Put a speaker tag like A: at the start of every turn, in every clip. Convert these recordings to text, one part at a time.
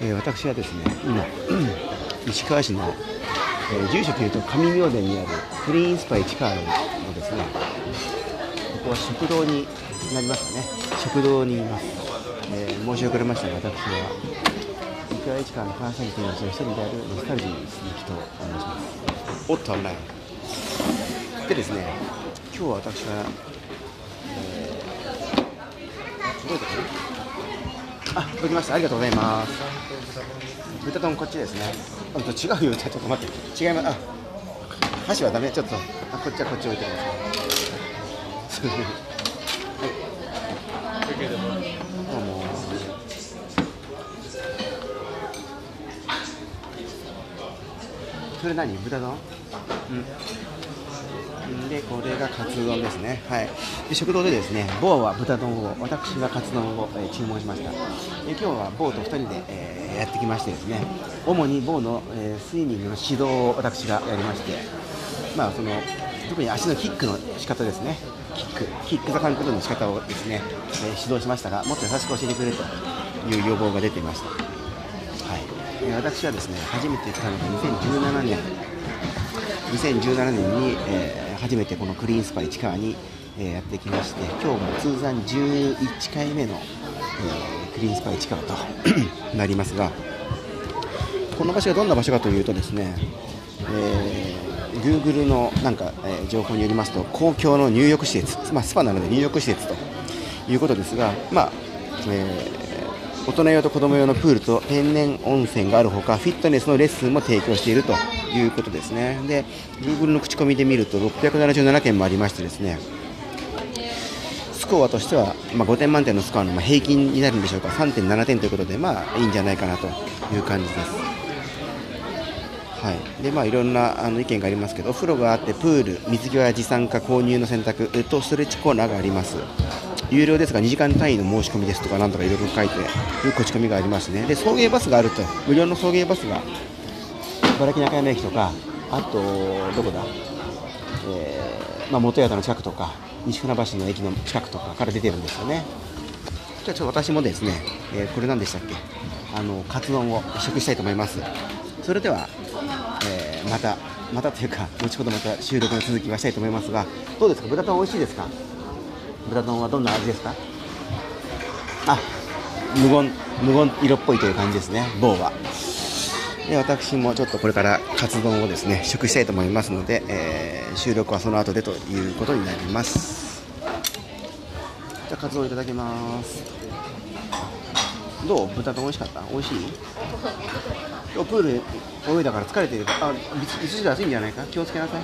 A: えー私はですね今石川市の、えー住所というと上明殿にあるクリーンスパ市川のですねここは食堂になりますかね。食堂にいます、えー申し遅れましたが私は三河市川のパーソナリティのうちの一人であるノスタルジー鈴木と申します。おっと危ないでですね今日は私は、えー、届いたかな？あ、届きました。ありがとうございます。豚丼こっちですね。あ、違うよ。ちょっと待って。違います。あ、箸はダメ。ちょっと。あ、こっちはこっち置いてください。はい。どうも。それ何？豚丼？うん。で、これがカツ丼ですね。はい。で食堂でですね、某は豚丼を、私はカツ丼を、え注文しました。で今日は某と2人で、えやってきましてですね、主に某の、えースイミングの指導を私がやりまして、まあその特に足のキックの仕方ですね。キック、キックザカンクルの仕方をですね、え指導しましたが、もっと優しく教えてくれという要望が出ていました。はい。私はですね、初めて来たのが2017年。2017年に、えー初めてこのクリーンスパ市川に、えーやってきまして今日が通算11回目の、えークリーンスパ市川と なりますがこの場所がどんな場所かというとですね、えー Google のなんか、え情報によりますと公共の入浴施設、まあ、スパなので入浴施設ということですが、まあえー大人用と子供用のプールと天然温泉があるほかフィットネスのレッスンも提供しているということですね。で Google の口コミで見ると677件もありましてですね。スコアとしては、まあ、5点満点のスコアの平均になるんでしょうか。3.7点ということでまあいいんじゃないかなという感じです。はい。でまあ、いろんなあの意見がありますけどお風呂があってプール水際持参か購入の選択とストレッチコーナーがあります。有料ですが2時間単位の申し込みですとかなんとかいろいろ書いていう口コミがありますね。で送迎バスがあると。無料の送迎バスが茨城中山駅とかあとどこだ、えーまあ、元谷の近くとか西船橋の駅の近くとかから出てるんですよね。じゃあちょっと私もですね、えーこれ何でしたっけ？あのカツ丼を試食したいと思います。それでは、えーまたまたというか後ほどまた収録の続きはしたいと思いますがどうですか？豚丼美味しいですか？豚丼はどんな味ですか？あ無言無言色っぽいという感じですね棒は。で私もちょっとこれからカツ丼をですね食したいと思いますので、えー収録はその後でということになります。じゃあカツ丼いただきます。どう？豚丼美味しかった？美味しい？今日プール泳いだから疲れてる。あいつ時暑いんじゃないか？気をつけなさい。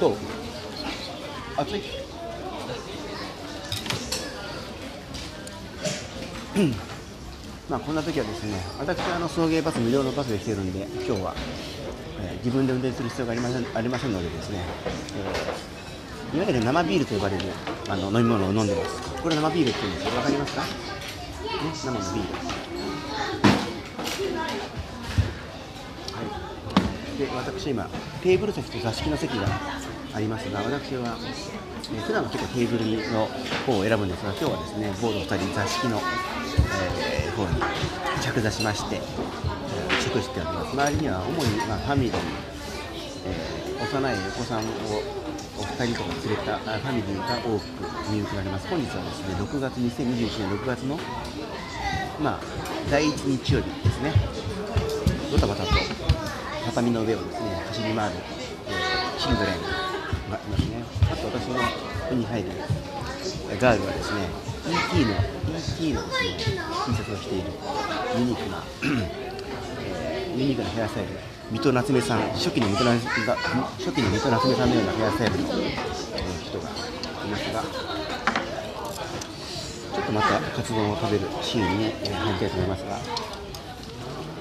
A: どう暑いまあこんな時はですね私はあの送迎バス無料のバスで来てるんで今日は、えー自分で運転する必要がありませんありませんのでですね、えーいわゆる生ビールと呼ばれるあの飲み物を飲んでます。これ生ビールって言うんですよわかりますか、ね、生のビールはい。で私今テーブル席と座敷の席がありますが私は、えー普段は結構テーブルの方を選ぶんですが今日はですねボード2人座敷の、えー方に着座しまして、えー食しております。周りには主に、まあ、ファミリー、えー幼いお子さんをお二人とか連れたファミリーが多く入居があります。本日はですね6月2021年6月のまあ第一日曜日ですね。ドタバタと畳の上をですね走り回る、えーチルドレン私の手に入るガールはですね ET の ET のですね T シャツを着ているユニークな、えユニークなヘアスタイル水戸夏目さん初期の水戸夏目が初期の水戸夏目さんのようなヘアスタイルの、え人がいますがちょっとまたカツ丼を食べるシーンに、え入りたいと思いますが、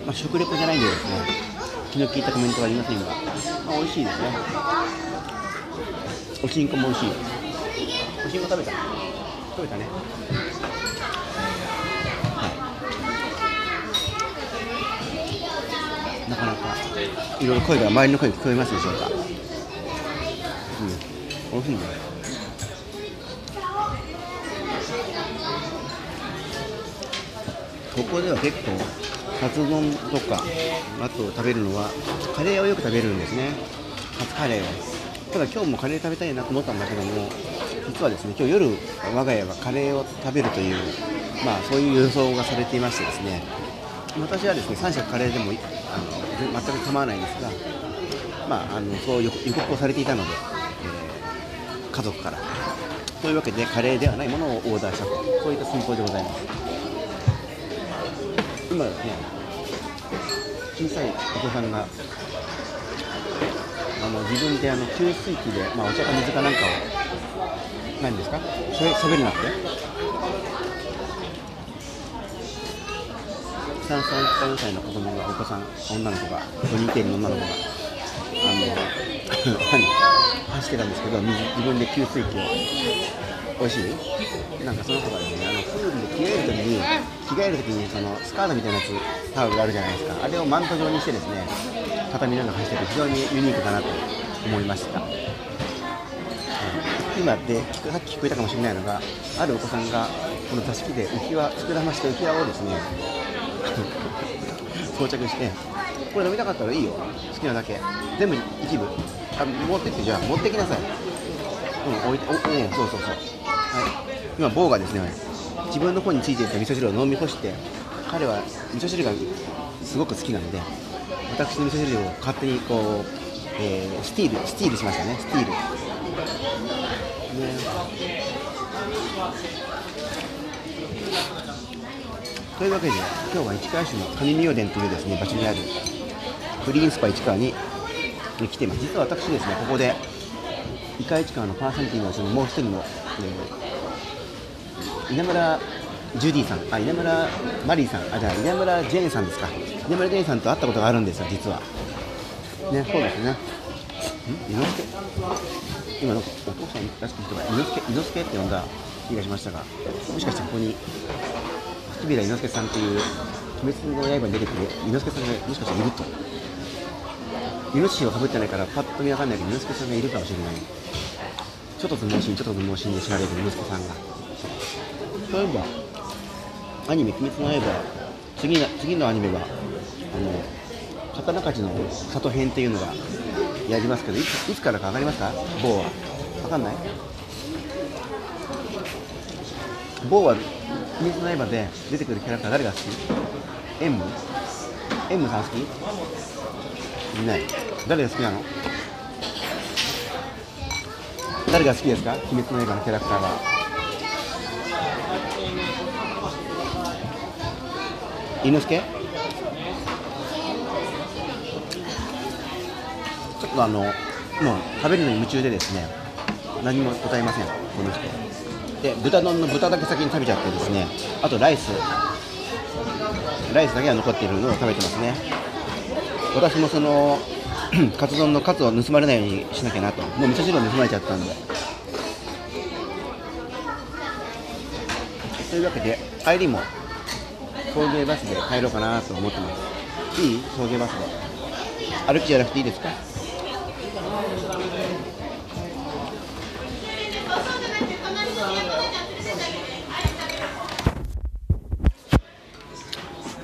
A: まあ、食レポじゃないんでですね気の利いたコメントはありませんが、まあ、美味しいですね。おしんこも美味しいおしんこ食べた食べたねはいなかなかいろいろ声が周りの声聞こえますでしょうかうん美味しいねここでは結構カツ丼とかあと食べるのはカレーをよく食べるんですねカツカレーをただ今日もカレー食べたいなと思ったんだけども実はですね今日夜我が家はカレーを食べるというまあそういう予想がされていましてですね私はですね3食カレーでもあの全く構わないんですがまああのそう予告をされていたので、えー、家族から。というわけでカレーではないものをオーダーしたと。そういった寸法でございます。今ですね小さいお子さんがの自分であの給水器で、まあ、お茶か水かなんかを何ですか？しゃべるなって。3歳4歳の子供がお子さん女の子が5人いてる女の子があの走ってたんですけど自分で給水器を。美味しい？なんかその子がですねあのプールで着替えるときに着替えるときにそのスカートみたいなやつタオルがあるじゃないですか。あれをマント状にしてですね畳のような走ってて非常にユニークだなと思いました。今でさっき聞こえたかもしれないのがあるお子さんがこの座敷で浮き輪膨らまして浮き輪をですね 装着してこれ飲みたかったらいいよ。好きなだけ。全部一部。あ持ってってじゃあ持ってきなさい。うん置いておおそうそうそう。はい。今棒がですね自分の方についていた味噌汁を飲み干して彼は味噌汁がすごく好きなので私の味噌汁を勝手にこう、えー、スティールスティールしましたね。スティール。ね。というわけで今日は市川市の上御殿というですね場所にあるグリーンスパ市川に来ています。実は私ですねここでイカ市川のパーソナリティのうちにもう一人の、えー、稲村ジュディさんあ稲村マリーさんあじゃあ稲村ジェーンさんですか。稲村ジェーンさんと会ったことがあるんですよ実は。ねそうですね。ん？伊之助？今なんかお父さんらしき人が伊之助伊之助って呼んだ気がしましたがもしかしてここに月平伊之助さんっていう「鬼滅の刃」に出てくる伊之助さんがもしかしていると。イノシシをかぶってないからパッと見わかんないけど伊之助さんがいるかもしれない。ちょっと相撲シーンちょっと相撲シーンで知られる伊之助さんが。そういえばアニメ「鬼滅の刃」次の次のアニメは刀鍛冶の里編っていうのがやりますけどいついつからか分かりますか？某は。分かんない？某は「鬼滅の刃」で出てくるキャラクター誰が好き ?M? M さん好き？いない。誰が好きなの？誰が好きですか？鬼滅の刃のキャラクターは。猪之助ちょっとあのもう食べるのに夢中でですね何も答えませんこの人。で豚丼の豚だけ先に食べちゃってですねあとライス。ライスだけが残っているのを食べてますね。私もその カツ丼のカツを盗まれないようにしなきゃなと。もう味噌汁を盗まれちゃったんで。というわけで帰りも送迎バスで帰ろうかなと思ってます。いい？送迎バスで。歩きじゃなくていいですか？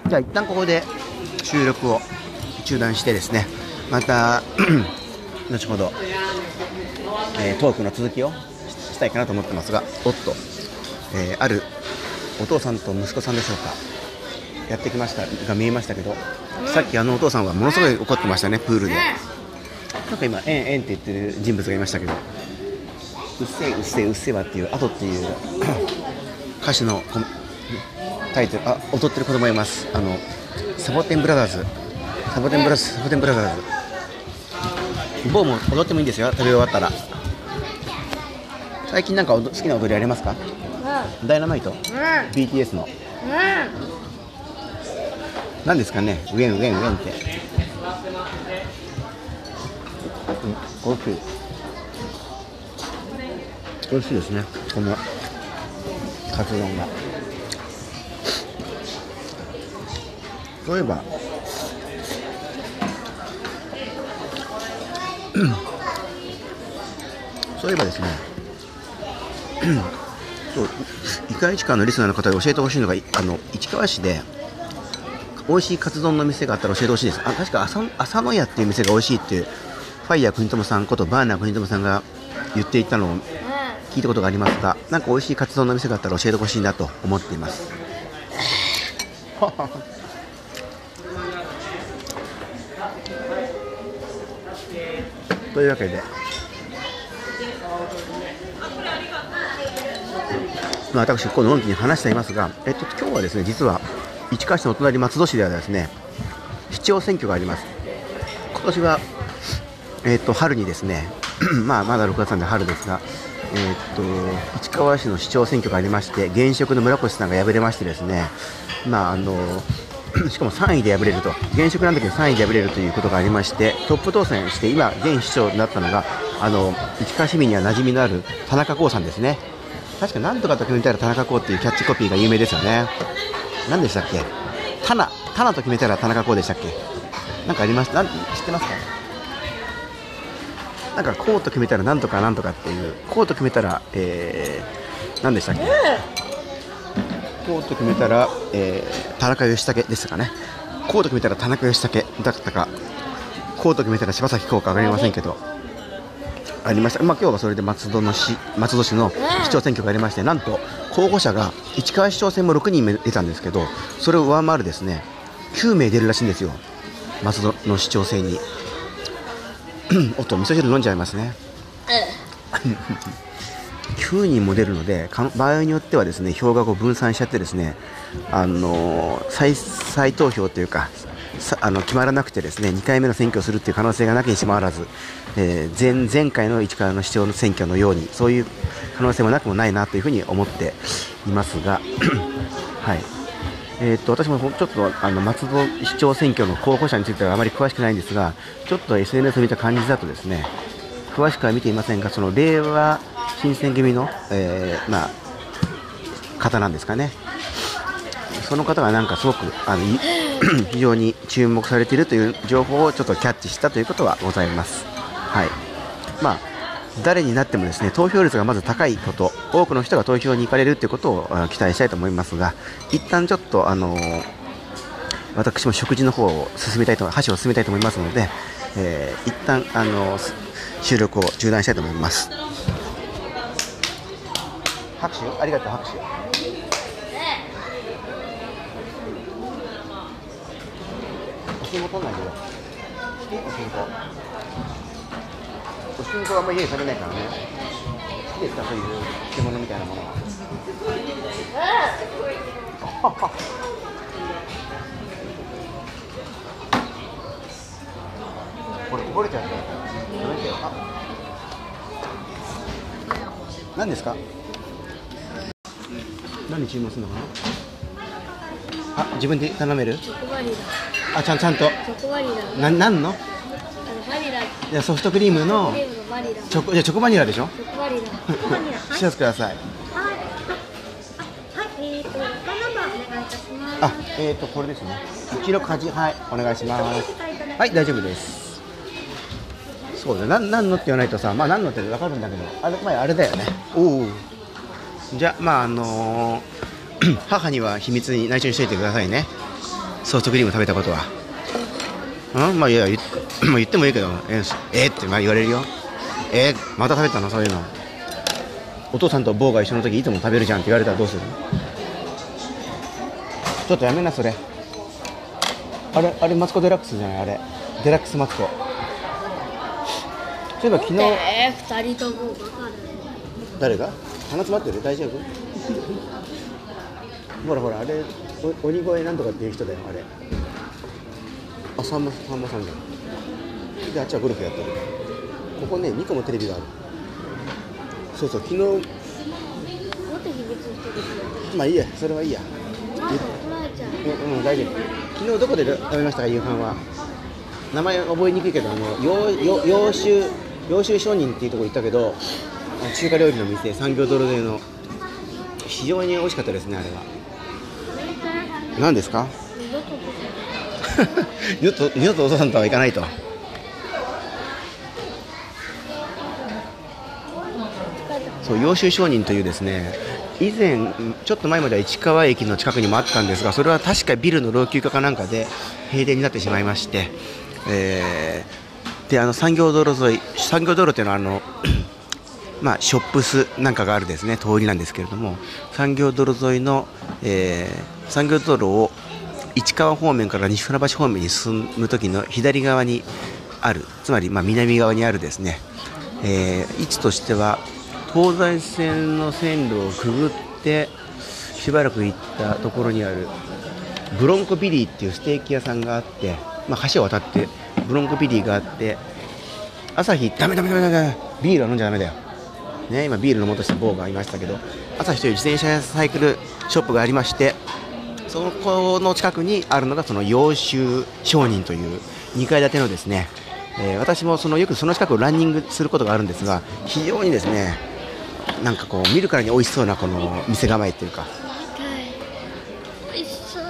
A: じゃあ一旦ここで収録を中断してですねまた 後ほど、えー、トークの続きをしたいかなと思ってますがおっと、えー、あるお父さんと息子さんでしょうか。やってきましたが見えましたけど、さっきあのお父さんはものすごい怒ってましたねプールで。なんか今「えんえん」って言ってる人物がいましたけど「うっせいうっせいうっせわ」っていう「あと」っていう 歌詞のタイトルあ踊ってる子供います。あのサボテンブラザーズ。サボテンブラサボテンブラザーズ。某も踊ってもいいんですよ。食べ終わったら。最近なんか好きな踊りありますか、うん、ダイナマイト、うん、BTS の、うん、何ですかね？ウェンウェンウェンって。おいしい美味しいですね。このカツ丼が そういえばですね。そういか市川のリスナーの方に教えてほしいのがあの市川市で美味しいカツ丼の店があったら教えてほしいです。あ確か朝朝の屋っていう店が美味しいってファイヤー国友さんことバーナー国友さんが言っていたのを聞いたことがありますがなんか美味しいカツ丼の店があったら教えてほしいなと思っています。というわけで。まあ、私、こののんきに話していますが、えっと、今日はですね実は市川市のお隣松戸市ではですね市長選挙があります。今年は、えっと、春にですね まあまだ6月なんで春ですが、えっと市川市の市長選挙がありまして現職の村越さんが敗れましてですねまああの しかも3位で敗れると。現職なんだけど3位で敗れるということがありましてトップ当選して今現市長になったのがあの市川市民には馴染みのある田中光さんですね。確かなんとかと決めたら田中光っていうキャッチコピーが有名ですよね。何でしたっけ？タナタナと決めたら田中光でしたっけ？なんかありますなん知ってますか？なんかこうと決めたらなんとかなんとかっていうこうと決めたらえー、何でしたっけ？こうと決めたら、えー、田中義武でしたかね。こうと決めたら田中義武だったかこうと決めたら柴咲コウか分かりませんけどありました、まあ、今日はそれで松戸の市松戸市の市長選挙がありまして、なんと候補者が市川市長選も6人出たんですけど、それを上回るですね9名出るらしいんですよ、松戸の市長選に。おっと、味噌汁飲んじゃいますね。9人も出るので、場合によってはですね票がこう分散しちゃって、ですねあの再再投票というか、あの決まらなくてですね2回目の選挙をするという可能性がなきにしもあらず、えー、前前回の市川の市長の選挙のようにそういう可能性もなくもないなというふうに思っていますが、はい。えー、っと私もちょっとあの松戸市長選挙の候補者についてはあまり詳しくないんですがちょっと SNS を見た感じだとですね詳しくは見ていませんがその令和新選組の、えー、まあ、方なんですかねその方がなんかすごくあの 非常に注目されているという情報をちょっとキャッチしたということはございます。はいまあ誰になってもですね投票率がまず高いこと、多くの人が投票に行かれるということを期待したいと思いますが、一旦ちょっとあのー、私も食事の方を進めたいと箸を進めたいと思いますので、えー、一旦あのー、収録を中断したいと思います。拍手？ありがとう拍手。信号取んないでよ。お信号お信号あんまり家にされないからね。好きですかそういう獣みたいなものは。これこぼれちゃったやめてよ。何ですか？何注文するのかな？あ自分で頼める？あちゃんちゃんと。チョコバニラ。ななんの？バニラ。いやソフトクリームのチョコいやチョコバニラでしょ？チョコバニラ。一つください。あ、えっ、ー、とこれですね。一六八はいお願いします。はい大丈夫です。そうだなんなんのって言わないとさまあなんのってわかるんだけど。あれ前あれだよね。おお。じゃまああのー、母には秘密に内緒にしといてくださいね。ソフトクリーム食べたことは。うん？まあいや言, ってもいいけど。えー、えー、ってまあ言われるよ。えー、また食べたの？そういうの。お父さんと坊が一緒の時いつも食べるじゃんって言われたらどうする？ちょっとやめなそれ。あれあれマツコ・デラックスじゃない？あれ。デラックスマツコ。そういえば昨日
B: えー、2人とも
A: 誰が？鼻詰まってる？大丈夫？ほらほらあれ鬼越なんとかっていう人だよあれ。あさんまさんまさんじゃん。であっちはゴルフやってる。ここね2個もテレビがある。そうそう昨日まあいいやそれはいいや。うん、うん、大丈夫。昨日どこで食べましたか夕飯は？名前覚えにくいけどあの洋洋州商人っていうところ行ったけど中華料理の店産業泥での。非常に美味しかったですねあれは。何ですか？二度と二度とお父さんとは行かないと。そう揚州商人というですね以前ちょっと前までは市川駅の近くにもあったんですがそれは確かビルの老朽化かなんかで閉店になってしまいまして、えー、であの産業道路沿い産業道路というのはあのまあ、ショップスなんかがあるですね通りなんですけれども産業道路沿いの、えー、産業道路を市川方面から西船橋方面に進む時の左側にあるつまりまあ南側にあるですね、えー、位置としては東西線の線路をくぐってしばらく行ったところにあるブロンコビリーっていうステーキ屋さんがあって、まあ、橋を渡ってブロンコビリーがあって朝日ダメダメダメダメビールは飲んじゃダメだよ、ね、今ビール飲もうとした某がいましたけど朝日という自転車やサイクルショップがありましてそこの近くにあるのがその洋州商人という2階建てのですね、えー、私もそのよくその近くをランニングすることがあるんですが非常にですねなんかこう見るからに美味しそうなこの店構えっていうか。美味しそう。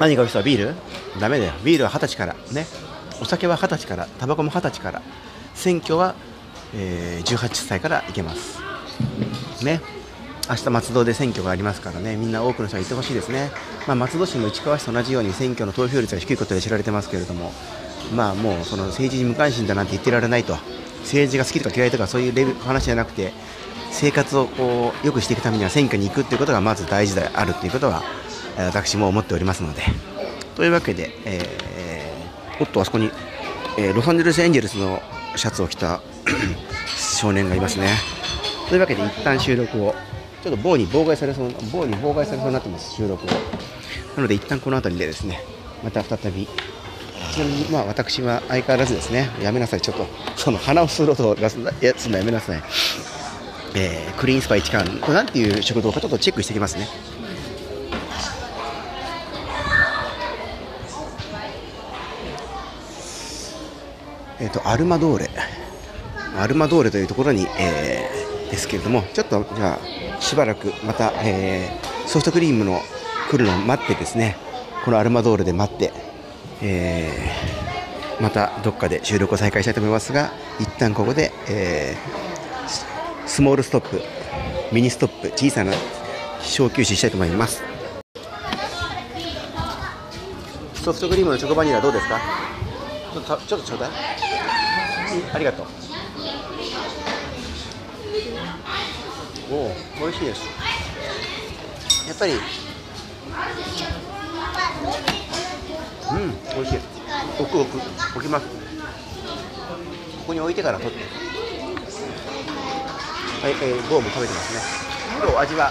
A: 何が美味しそう？ビール？ダメだよ。ビールは二十歳からね。お酒は二十歳から。タバコも二十歳から。選挙は、えー、18歳から行けます。ね。明日松戸で選挙がありますからね。みんな多くの人が行ってほしいですね、まあ、松戸市も市川市と同じように選挙の投票率が低いことで知られてますけれども。まあもうその政治に無関心だなんて言ってられないと。政治が好きとか嫌いとかそういうレベル話じゃなくて生活をこう良くしていくためには選挙に行くということがまず大事であるということは私も思っておりますので。というわけで、えー、おっとあそこに、えー、ロサンゼルスエンジェルスのシャツを着た少年がいますね。というわけで一旦収録をちょっと棒に妨害されそう棒に妨害されそうになってます収録を。なので一旦この辺りでですねまた再びちなみにまあ私は相変わらずですねやめなさいちょっとその鼻を吸う音を出すやつのやめなさい、えー、クリーンスパイ1ンこれなんていう食堂かちょっとチェックしてきますね。えっ、ー、とアルマドーレ。アルマドーレというところに、えー、ですけれどもちょっとじゃあしばらくまた、えー、ソフトクリームの来るのを待ってですねこのアルマドーレで待ってえー、またどっかで収録を再開したいと思いますが一旦ここで、えー、 small stop ミニストップ小さな小休止したいと思います。ソフトクリームのチョコバニラどうですか？ちょっとちょっとちょうだい。ありがとう。おお美味しいです。やっぱりうん美味しい。置く置く置きます。ここに置いてから取って。はい、えー、ゴーも食べてますね。どう味は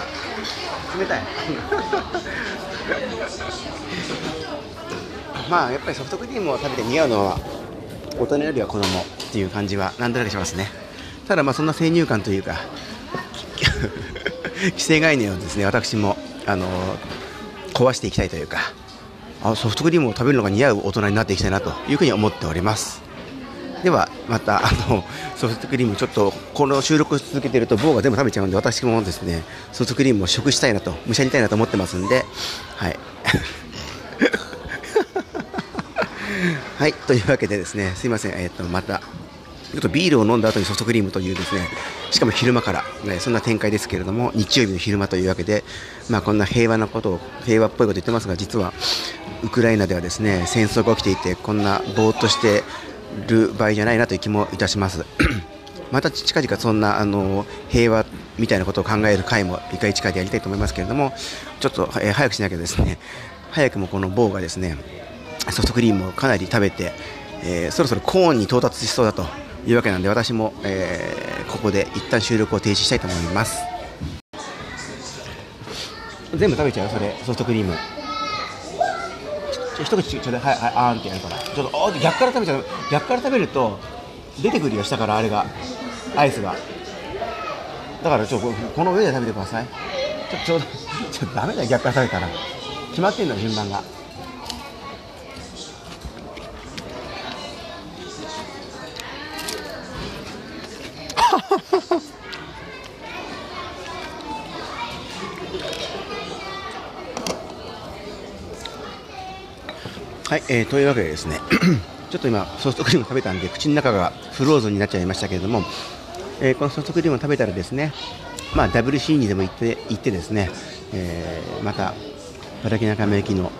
A: 冷たい。まあやっぱりソフトクリームを食べて似合うのは大人よりは子供っていう感じはなんとなくしますね。ただまあそんな先入観というか既成概念をですね私もあの壊していきたいというかあソフトクリームを食べるのが似合う大人になっていきたいなというふうに思っております。ではまたあのソフトクリームちょっとこの収録を続けてると棒が全部食べちゃうんで私もですねソフトクリームを食したいなとむしゃりたいなと思ってますんではい。はいというわけでですねすいませんえっ、とまた。ちょっとビールを飲んだ後にソフトクリームというですねしかも昼間から、ね、そんな展開ですけれども日曜日の昼間というわけで、まあ、こんな平和なことを平和っぽいこと言ってますが実はウクライナではですね戦争が起きていてこんなぼーっとしてる場合じゃないなという気もいたします。また近々そんなあの平和みたいなことを考える会も一回一回でやりたいと思いますけれどもちょっと、えー、早くしなきゃですね早くもこの棒がですねソフトクリームをかなり食べて、えー、そろそろコーンに到達しそうだと。いうわけなんで私も、えー、ここで一旦収録を停止したいと思います。全部食べちゃう？それソフトクリーム。一口ちょうだいはいはいあーんってやるから。ちょっとあ逆から食べちゃう。逆から食べると出てくるよ下からあれが。アイスが。だからちょこの上で食べてください。ちょちょうどちょっとダメだよ逆から食べたら。決まってんの順番が。はい、えー、というわけでですね ちょっと今ソフトクリーム食べたんで口の中がフローズンになっちゃいましたけれどもえー、このソフトクリームを食べたらですね、まあ、WC にでも行って行ってですね、えー、また原木中目駅の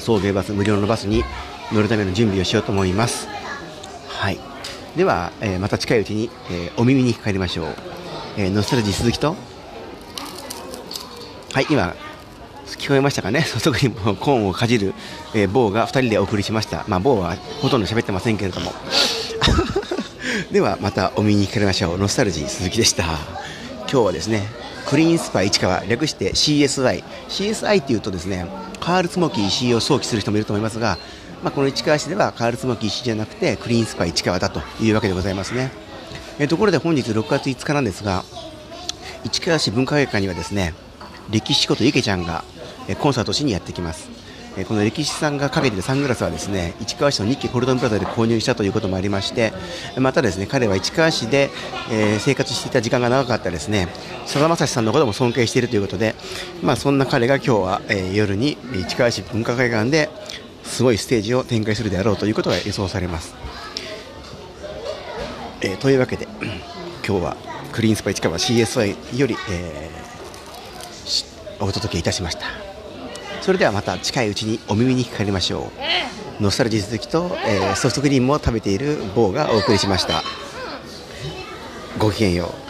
A: 送迎バス無料のバスに乗るための準備をしようと思います。はい、では、えー、また近いうちに、えー、お耳にかかりましょう、えー、ノスタルジー鈴木とはい今聞こえましたかね、ソフトクリームのコーンをかじる、えー、坊が2人でお送りしました、まあ、坊はほとんど喋ってませんけれども、ではまたお耳にかかりましょう、ノスタルジー鈴木でした。今日はですねクリーンスパイ市川略して CSI CSI っていうとですねカール・ツモキ石井を想起する人もいると思いますが、まあ、この市川市ではカール・ツモキ石井じゃなくてクリーンスパイ市川だというわけでございますね、えところで本日6月5日なんですが市川市文化会館にはですね歴史こと池ちゃんがコンサートしにやってきますこの歴史さんがかけているサングラスはですね市川市の日記コルドンプラザで購入したということもありましてまたですね彼は市川市で、え、生活していた時間が長かったですねさだまさしさんのことも尊敬しているということで、まあ、そんな彼が今日は、え、夜に市川市文化会館ですごいステージを展開するであろうということが予想されます。えー、というわけで今日はクリーンスパ市川 CSI より、えー、お届けいたしました。それではまた近いうちにお耳にかかりましょう。ノスタルジー好きと、えー、ソフトクリームを食べている某がお送りしました。ごきげんよう。